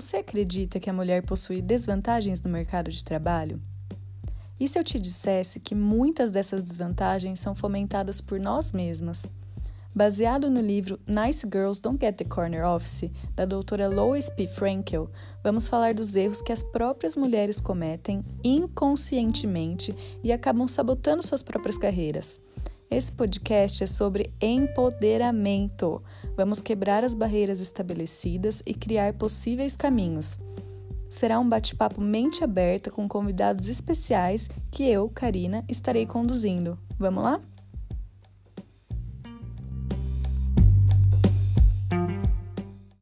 Você acredita que a mulher possui desvantagens no mercado de trabalho? E se eu te dissesse que muitas dessas desvantagens são fomentadas por nós mesmas? Baseado no livro Nice Girls Don't Get the Corner Office, da doutora Lois P. Frankel, vamos falar dos erros que as próprias mulheres cometem inconscientemente e acabam sabotando suas próprias carreiras. Esse podcast é sobre empoderamento. Vamos quebrar as barreiras estabelecidas e criar possíveis caminhos. Será um bate-papo mente aberta com convidados especiais que eu, Karina, estarei conduzindo. Vamos lá?